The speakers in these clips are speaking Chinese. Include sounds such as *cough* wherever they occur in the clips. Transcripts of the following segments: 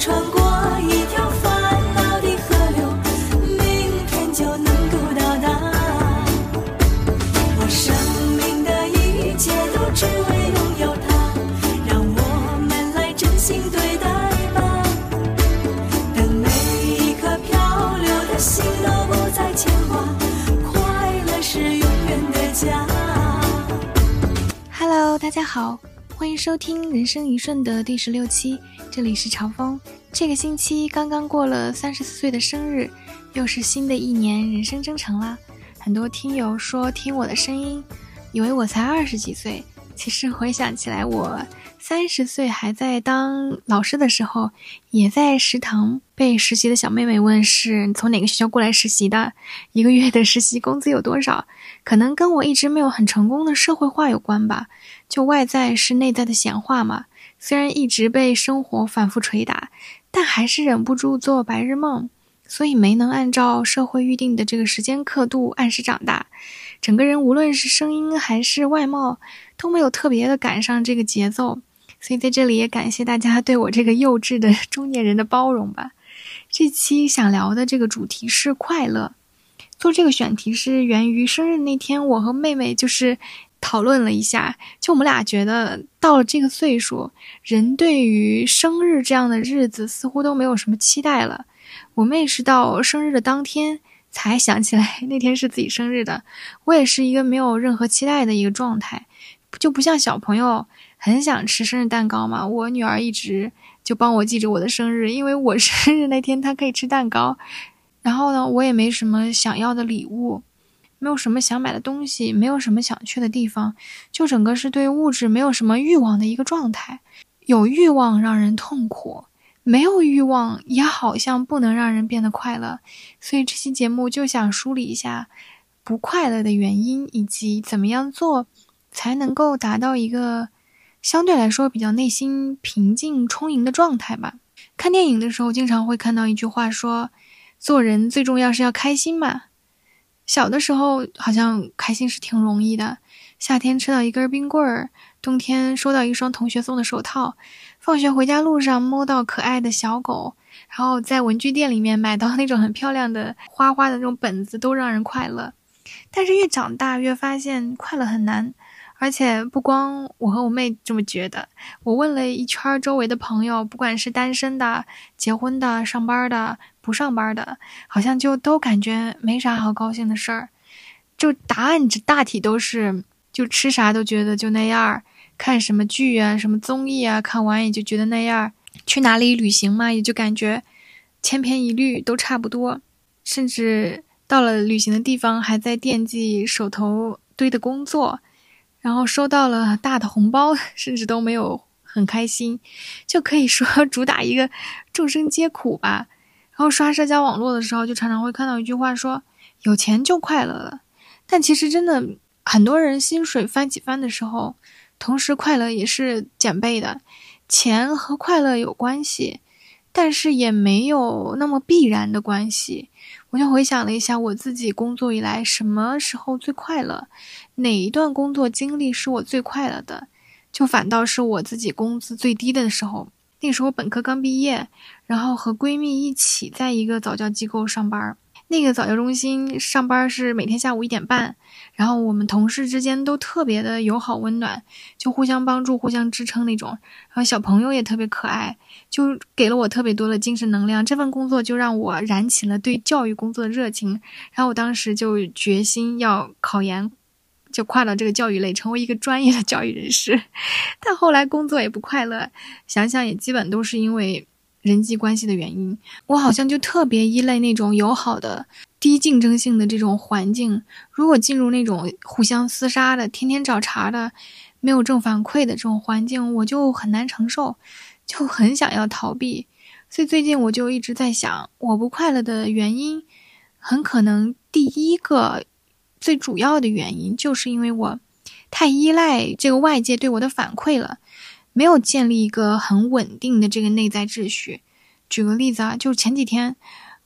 穿过一条烦恼的河流，明天就能够到达。我生命的一切都只为拥有它，让我们来真心对待吧。等每一颗漂流的心都不再牵挂，快乐是永远的家。Hello，大家好，欢迎收听《人生一瞬》的第十六期，这里是长风。这个星期刚刚过了三十四岁的生日，又是新的一年，人生征程啦。很多听友说听我的声音，以为我才二十几岁，其实回想起来，我三十岁还在当老师的时候，也在食堂被实习的小妹妹问是你从哪个学校过来实习的，一个月的实习工资有多少。可能跟我一直没有很成功的社会化有关吧。就外在是内在的显化嘛。虽然一直被生活反复捶打，但还是忍不住做白日梦，所以没能按照社会预定的这个时间刻度按时长大。整个人无论是声音还是外貌都没有特别的赶上这个节奏。所以在这里也感谢大家对我这个幼稚的中年人的包容吧。这期想聊的这个主题是快乐。做这个选题是源于生日那天，我和妹妹就是讨论了一下，就我们俩觉得到了这个岁数，人对于生日这样的日子似乎都没有什么期待了。我妹是到生日的当天才想起来 *laughs* 那天是自己生日的，我也是一个没有任何期待的一个状态，就不像小朋友很想吃生日蛋糕嘛。我女儿一直就帮我记着我的生日，因为我 *laughs* 生日那天他可以吃蛋糕。然后呢，我也没什么想要的礼物，没有什么想买的东西，没有什么想去的地方，就整个是对物质没有什么欲望的一个状态。有欲望让人痛苦，没有欲望也好像不能让人变得快乐。所以这期节目就想梳理一下不快乐的原因，以及怎么样做才能够达到一个相对来说比较内心平静充盈的状态吧。看电影的时候，经常会看到一句话说。做人最重要是要开心嘛。小的时候好像开心是挺容易的，夏天吃到一根冰棍儿，冬天收到一双同学送的手套，放学回家路上摸到可爱的小狗，然后在文具店里面买到那种很漂亮的花花的那种本子，都让人快乐。但是越长大越发现快乐很难。而且不光我和我妹这么觉得，我问了一圈周围的朋友，不管是单身的、结婚的、上班的、不上班的，好像就都感觉没啥好高兴的事儿。就答案这大体都是，就吃啥都觉得就那样，看什么剧啊、什么综艺啊，看完也就觉得那样，去哪里旅行嘛，也就感觉千篇一律，都差不多。甚至到了旅行的地方，还在惦记手头堆的工作。然后收到了大的红包，甚至都没有很开心，就可以说 *laughs* 主打一个众生皆苦吧。然后刷社交网络的时候，就常常会看到一句话说：“有钱就快乐了。”但其实真的很多人薪水翻几番的时候，同时快乐也是减倍的。钱和快乐有关系，但是也没有那么必然的关系。我就回想了一下我自己工作以来什么时候最快乐。哪一段工作经历是我最快乐的？就反倒是我自己工资最低的时候。那时候本科刚毕业，然后和闺蜜一起在一个早教机构上班。那个早教中心上班是每天下午一点半，然后我们同事之间都特别的友好温暖，就互相帮助、互相支撑那种。然后小朋友也特别可爱，就给了我特别多的精神能量。这份工作就让我燃起了对教育工作的热情。然后我当时就决心要考研。就跨到这个教育类，成为一个专业的教育人士，*laughs* 但后来工作也不快乐，想想也基本都是因为人际关系的原因。我好像就特别依赖那种友好的、低竞争性的这种环境。如果进入那种互相厮杀的、天天找茬的、没有正反馈的这种环境，我就很难承受，就很想要逃避。所以最近我就一直在想，我不快乐的原因，很可能第一个。最主要的原因就是因为我太依赖这个外界对我的反馈了，没有建立一个很稳定的这个内在秩序。举个例子啊，就是前几天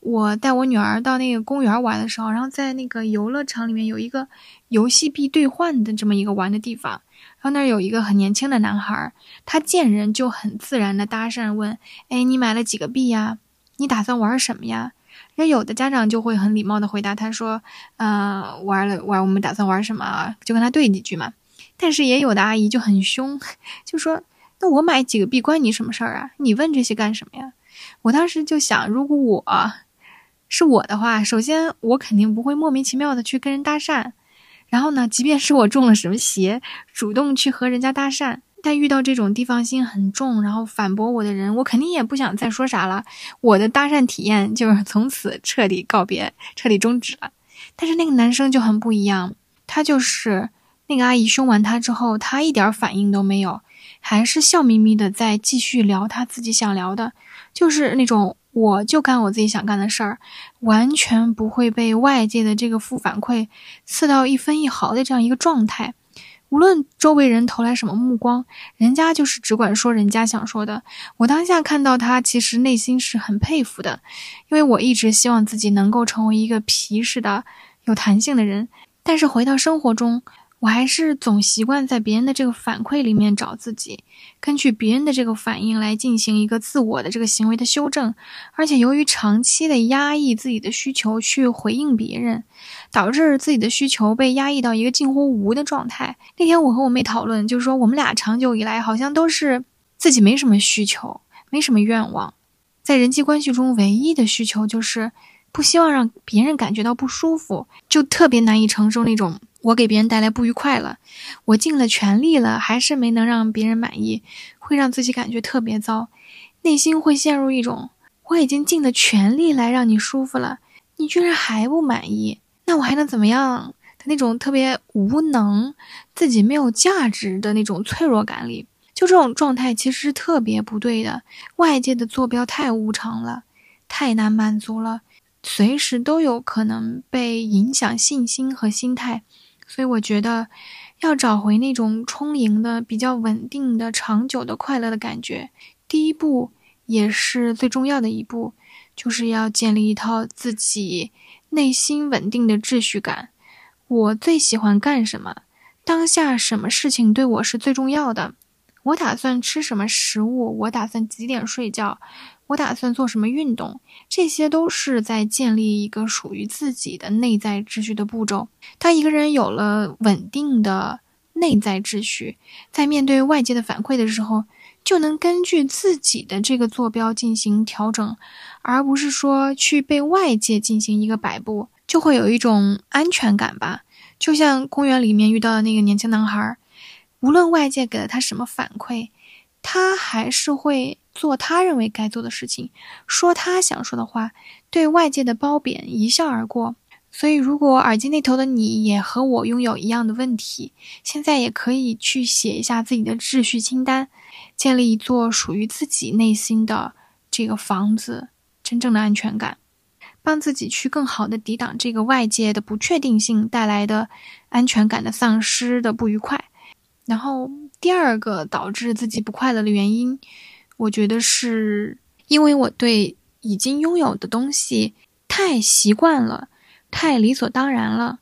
我带我女儿到那个公园玩的时候，然后在那个游乐场里面有一个游戏币兑换的这么一个玩的地方，然后那儿有一个很年轻的男孩，他见人就很自然的搭讪问：“哎，你买了几个币呀？你打算玩什么呀？”那有的家长就会很礼貌的回答他说：“呃，玩了玩，我们打算玩什么？就跟他对几句嘛。”但是也有的阿姨就很凶，*laughs* 就说：“那我买几个币关你什么事儿啊？你问这些干什么呀？”我当时就想，如果我。是我的话，首先我肯定不会莫名其妙的去跟人搭讪，然后呢，即便是我中了什么邪，主动去和人家搭讪，但遇到这种提防心很重，然后反驳我的人，我肯定也不想再说啥了，我的搭讪体验就是从此彻底告别，彻底终止了。但是那个男生就很不一样，他就是那个阿姨凶完他之后，他一点反应都没有，还是笑眯眯的在继续聊他自己想聊的，就是那种。我就干我自己想干的事儿，完全不会被外界的这个负反馈刺到一分一毫的这样一个状态。无论周围人投来什么目光，人家就是只管说人家想说的。我当下看到他，其实内心是很佩服的，因为我一直希望自己能够成为一个皮实的、有弹性的人。但是回到生活中，我还是总习惯在别人的这个反馈里面找自己，根据别人的这个反应来进行一个自我的这个行为的修正，而且由于长期的压抑自己的需求去回应别人，导致自己的需求被压抑到一个近乎无的状态。那天我和我妹讨论，就是说我们俩长久以来好像都是自己没什么需求，没什么愿望，在人际关系中唯一的需求就是不希望让别人感觉到不舒服，就特别难以承受那种。我给别人带来不愉快了，我尽了全力了，还是没能让别人满意，会让自己感觉特别糟，内心会陷入一种我已经尽了全力来让你舒服了，你居然还不满意，那我还能怎么样的那种特别无能、自己没有价值的那种脆弱感里，就这种状态其实是特别不对的。外界的坐标太无常了，太难满足了，随时都有可能被影响信心和心态。所以我觉得，要找回那种充盈的、比较稳定的、长久的快乐的感觉，第一步也是最重要的一步，就是要建立一套自己内心稳定的秩序感。我最喜欢干什么？当下什么事情对我是最重要的？我打算吃什么食物？我打算几点睡觉？我打算做什么运动？这些都是在建立一个属于自己的内在秩序的步骤。当一个人有了稳定的内在秩序，在面对外界的反馈的时候，就能根据自己的这个坐标进行调整，而不是说去被外界进行一个摆布，就会有一种安全感吧。就像公园里面遇到的那个年轻男孩，无论外界给了他什么反馈，他还是会。做他认为该做的事情，说他想说的话，对外界的褒贬一笑而过。所以，如果耳机那头的你也和我拥有一样的问题，现在也可以去写一下自己的秩序清单，建立一座属于自己内心的这个房子，真正的安全感，帮自己去更好的抵挡这个外界的不确定性带来的安全感的丧失的不愉快。然后，第二个导致自己不快乐的原因。我觉得是因为我对已经拥有的东西太习惯了，太理所当然了。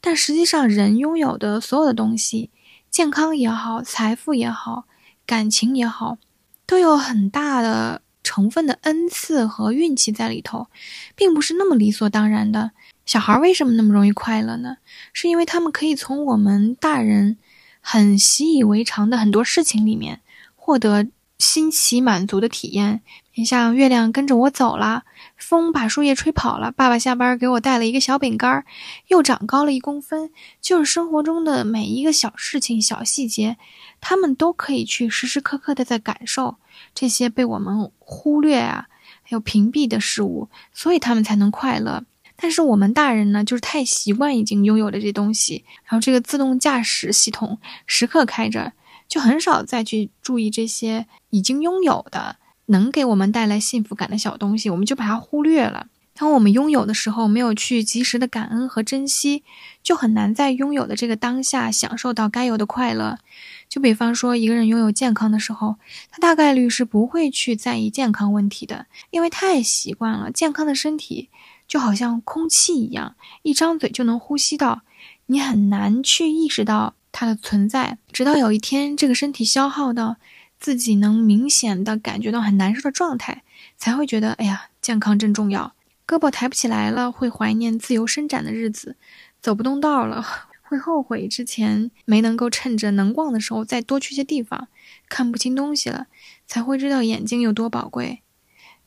但实际上，人拥有的所有的东西，健康也好，财富也好，感情也好，都有很大的成分的恩赐和运气在里头，并不是那么理所当然的。小孩为什么那么容易快乐呢？是因为他们可以从我们大人很习以为常的很多事情里面获得。新奇满足的体验，你像月亮跟着我走了，风把树叶吹跑了，爸爸下班给我带了一个小饼干，又长高了一公分。就是生活中的每一个小事情、小细节，他们都可以去时时刻刻的在感受这些被我们忽略啊，还有屏蔽的事物，所以他们才能快乐。但是我们大人呢，就是太习惯已经拥有的这东西，然后这个自动驾驶系统时刻开着。就很少再去注意这些已经拥有的能给我们带来幸福感的小东西，我们就把它忽略了。当我们拥有的时候，没有去及时的感恩和珍惜，就很难在拥有的这个当下享受到该有的快乐。就比方说，一个人拥有健康的时候，他大概率是不会去在意健康问题的，因为太习惯了。健康的身体就好像空气一样，一张嘴就能呼吸到，你很难去意识到它的存在。直到有一天，这个身体消耗到自己能明显的感觉到很难受的状态，才会觉得，哎呀，健康真重要。胳膊抬不起来了，会怀念自由伸展的日子；走不动道了。会后悔之前没能够趁着能逛的时候再多去些地方，看不清东西了，才会知道眼睛有多宝贵。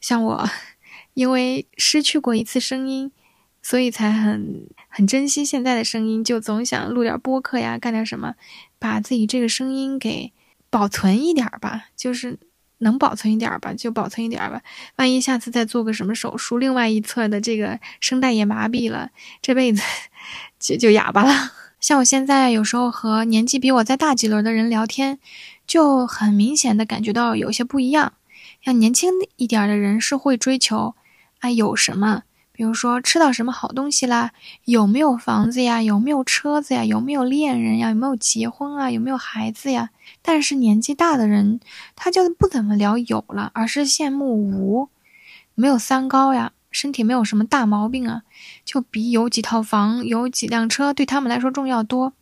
像我，*laughs* 因为失去过一次声音，所以才很很珍惜现在的声音，就总想录点播客呀，干点什么，把自己这个声音给保存一点吧，就是能保存一点吧，就保存一点吧。万一下次再做个什么手术，另外一侧的这个声带也麻痹了，这辈子 *laughs* 就就哑巴了。像我现在有时候和年纪比我再大几轮的人聊天，就很明显的感觉到有些不一样。像年轻一点的人是会追求，啊有什么，比如说吃到什么好东西啦，有没有房子呀，有没有车子呀，有没有恋人呀，有没有结婚啊，有没有孩子呀。但是年纪大的人，他就不怎么聊有了，而是羡慕无，没有三高呀。身体没有什么大毛病啊，就比有几套房、有几辆车对他们来说重要多。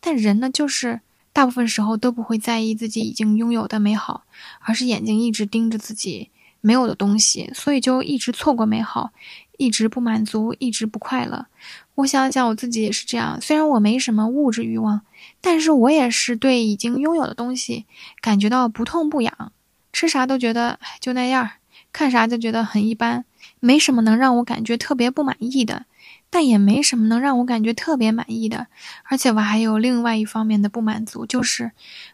但人呢，就是大部分时候都不会在意自己已经拥有的美好，而是眼睛一直盯着自己没有的东西，所以就一直错过美好，一直不满足，一直不快乐。我想想，我自己也是这样。虽然我没什么物质欲望，但是我也是对已经拥有的东西感觉到不痛不痒，吃啥都觉得就那样，看啥就觉得很一般。没什么能让我感觉特别不满意的，但也没什么能让我感觉特别满意的。而且我还有另外一方面的不满足，就是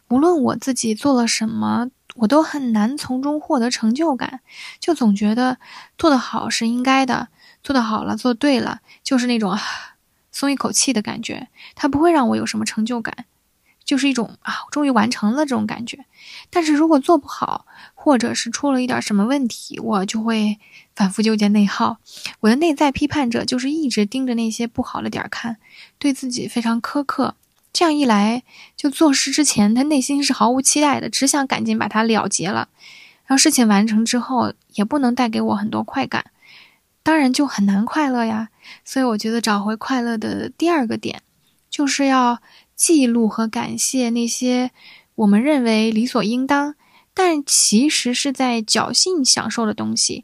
无论我自己做了什么，我都很难从中获得成就感。就总觉得做得好是应该的，做得好了，做对了，就是那种松一口气的感觉。它不会让我有什么成就感。就是一种啊，终于完成了这种感觉。但是如果做不好，或者是出了一点什么问题，我就会反复纠结内耗。我的内在批判者就是一直盯着那些不好的点看，对自己非常苛刻。这样一来，就做事之前，他内心是毫无期待的，只想赶紧把它了结了。然后事情完成之后，也不能带给我很多快感，当然就很难快乐呀。所以我觉得找回快乐的第二个点，就是要。记录和感谢那些我们认为理所应当，但其实是在侥幸享受的东西。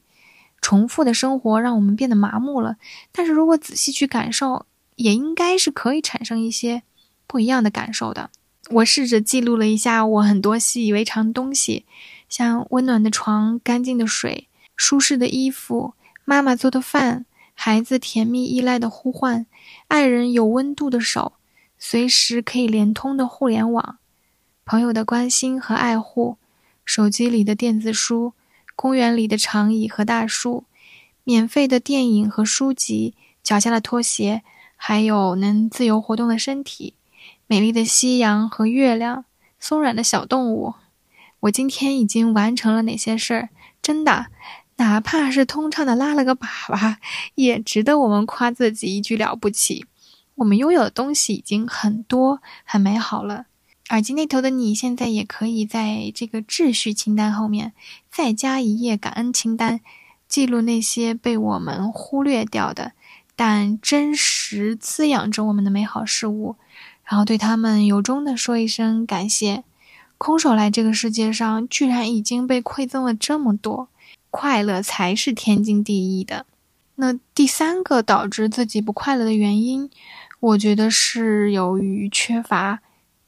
重复的生活让我们变得麻木了，但是如果仔细去感受，也应该是可以产生一些不一样的感受的。我试着记录了一下我很多习以为常的东西，像温暖的床、干净的水、舒适的衣服、妈妈做的饭、孩子甜蜜依赖的呼唤、爱人有温度的手。随时可以连通的互联网，朋友的关心和爱护，手机里的电子书，公园里的长椅和大树，免费的电影和书籍，脚下的拖鞋，还有能自由活动的身体，美丽的夕阳和月亮，松软的小动物。我今天已经完成了哪些事儿？真的，哪怕是通畅的拉了个粑粑，也值得我们夸自己一句了不起。我们拥有的东西已经很多、很美好了。耳机那头的你，现在也可以在这个秩序清单后面再加一页感恩清单，记录那些被我们忽略掉的，但真实滋养着我们的美好事物，然后对他们由衷的说一声感谢。空手来这个世界上，居然已经被馈赠了这么多，快乐才是天经地义的。那第三个导致自己不快乐的原因。我觉得是由于缺乏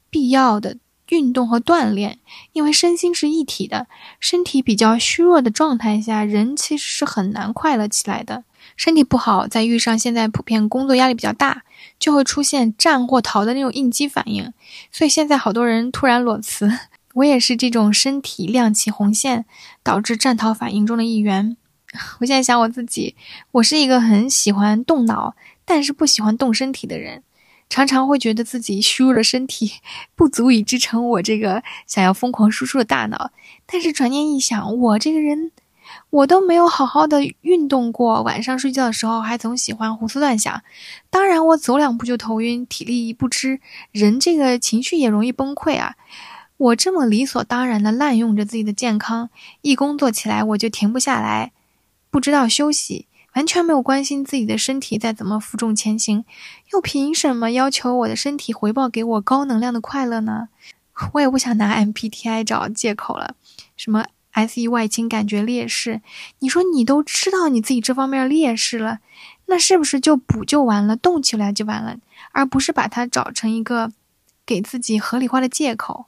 必要的运动和锻炼，因为身心是一体的，身体比较虚弱的状态下，人其实是很难快乐起来的。身体不好，再遇上现在普遍工作压力比较大，就会出现战或逃的那种应激反应。所以现在好多人突然裸辞，我也是这种身体亮起红线导致战逃反应中的一员。*laughs* 我现在想我自己，我是一个很喜欢动脑。但是不喜欢动身体的人，常常会觉得自己虚弱的身体 *laughs* 不足以支撑我这个想要疯狂输出的大脑。但是转念一想，我这个人，我都没有好好的运动过，晚上睡觉的时候还总喜欢胡思乱想。当然，我走两步就头晕，体力不支，人这个情绪也容易崩溃啊。我这么理所当然的滥用着自己的健康，一工作起来我就停不下来，不知道休息，完全没有关心自己的身体在怎么负重前行，又凭什么要求我的身体回报给我高能量的快乐呢？*laughs* 我也不想拿 MBTI 找借口了，什么 SE 外倾感觉劣势，你说你都知道你自己这方面劣势了，那是不是就补就完了，动起来就完了，而不是把它找成一个给自己合理化的借口？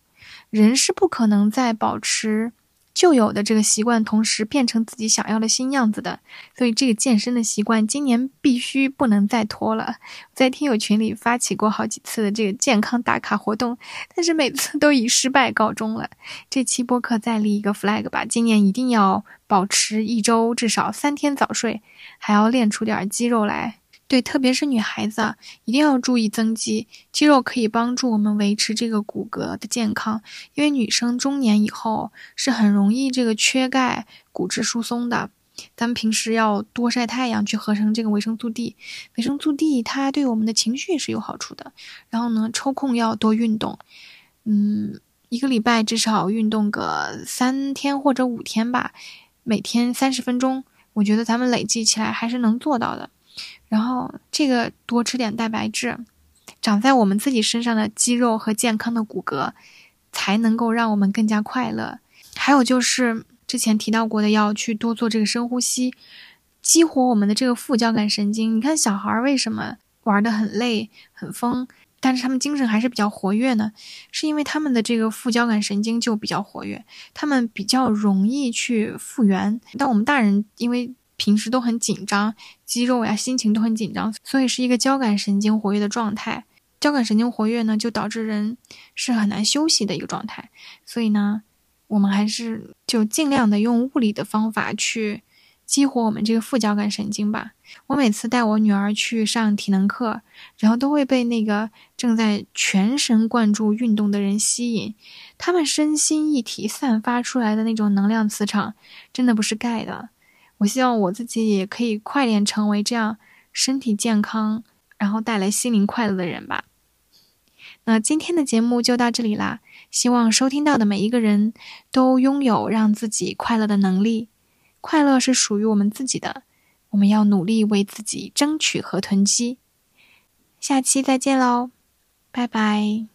人是不可能在保持。旧有的这个习惯，同时变成自己想要的新样子的，所以这个健身的习惯今年必须不能再拖了。在听友群里发起过好几次的这个健康打卡活动，但是每次都以失败告终了。这期播客再立一个 flag 吧，今年一定要保持一周至少三天早睡，还要练出点肌肉来。对，特别是女孩子啊，一定要注意增肌。肌肉可以帮助我们维持这个骨骼的健康，因为女生中年以后是很容易这个缺钙、骨质疏松的。咱们平时要多晒太阳，去合成这个维生素 D。维生素 D 它对我们的情绪也是有好处的。然后呢，抽空要多运动，嗯，一个礼拜至少运动个三天或者五天吧，每天三十分钟，我觉得咱们累计起来还是能做到的。然后这个多吃点蛋白质，长在我们自己身上的肌肉和健康的骨骼，才能够让我们更加快乐。还有就是之前提到过的，要去多做这个深呼吸，激活我们的这个副交感神经。你看小孩为什么玩的很累很疯，但是他们精神还是比较活跃呢？是因为他们的这个副交感神经就比较活跃，他们比较容易去复原。但我们大人因为平时都很紧张，肌肉呀、心情都很紧张，所以是一个交感神经活跃的状态。交感神经活跃呢，就导致人是很难休息的一个状态。所以呢，我们还是就尽量的用物理的方法去激活我们这个副交感神经吧。我每次带我女儿去上体能课，然后都会被那个正在全神贯注运动的人吸引，他们身心一体散发出来的那种能量磁场，真的不是盖的。我希望我自己也可以快点成为这样身体健康，然后带来心灵快乐的人吧。那今天的节目就到这里啦，希望收听到的每一个人都拥有让自己快乐的能力。快乐是属于我们自己的，我们要努力为自己争取和囤积。下期再见喽，拜拜。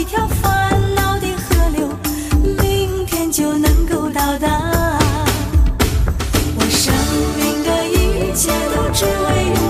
一条烦恼的河流，明天就能够到达。我生命的一切都只为了。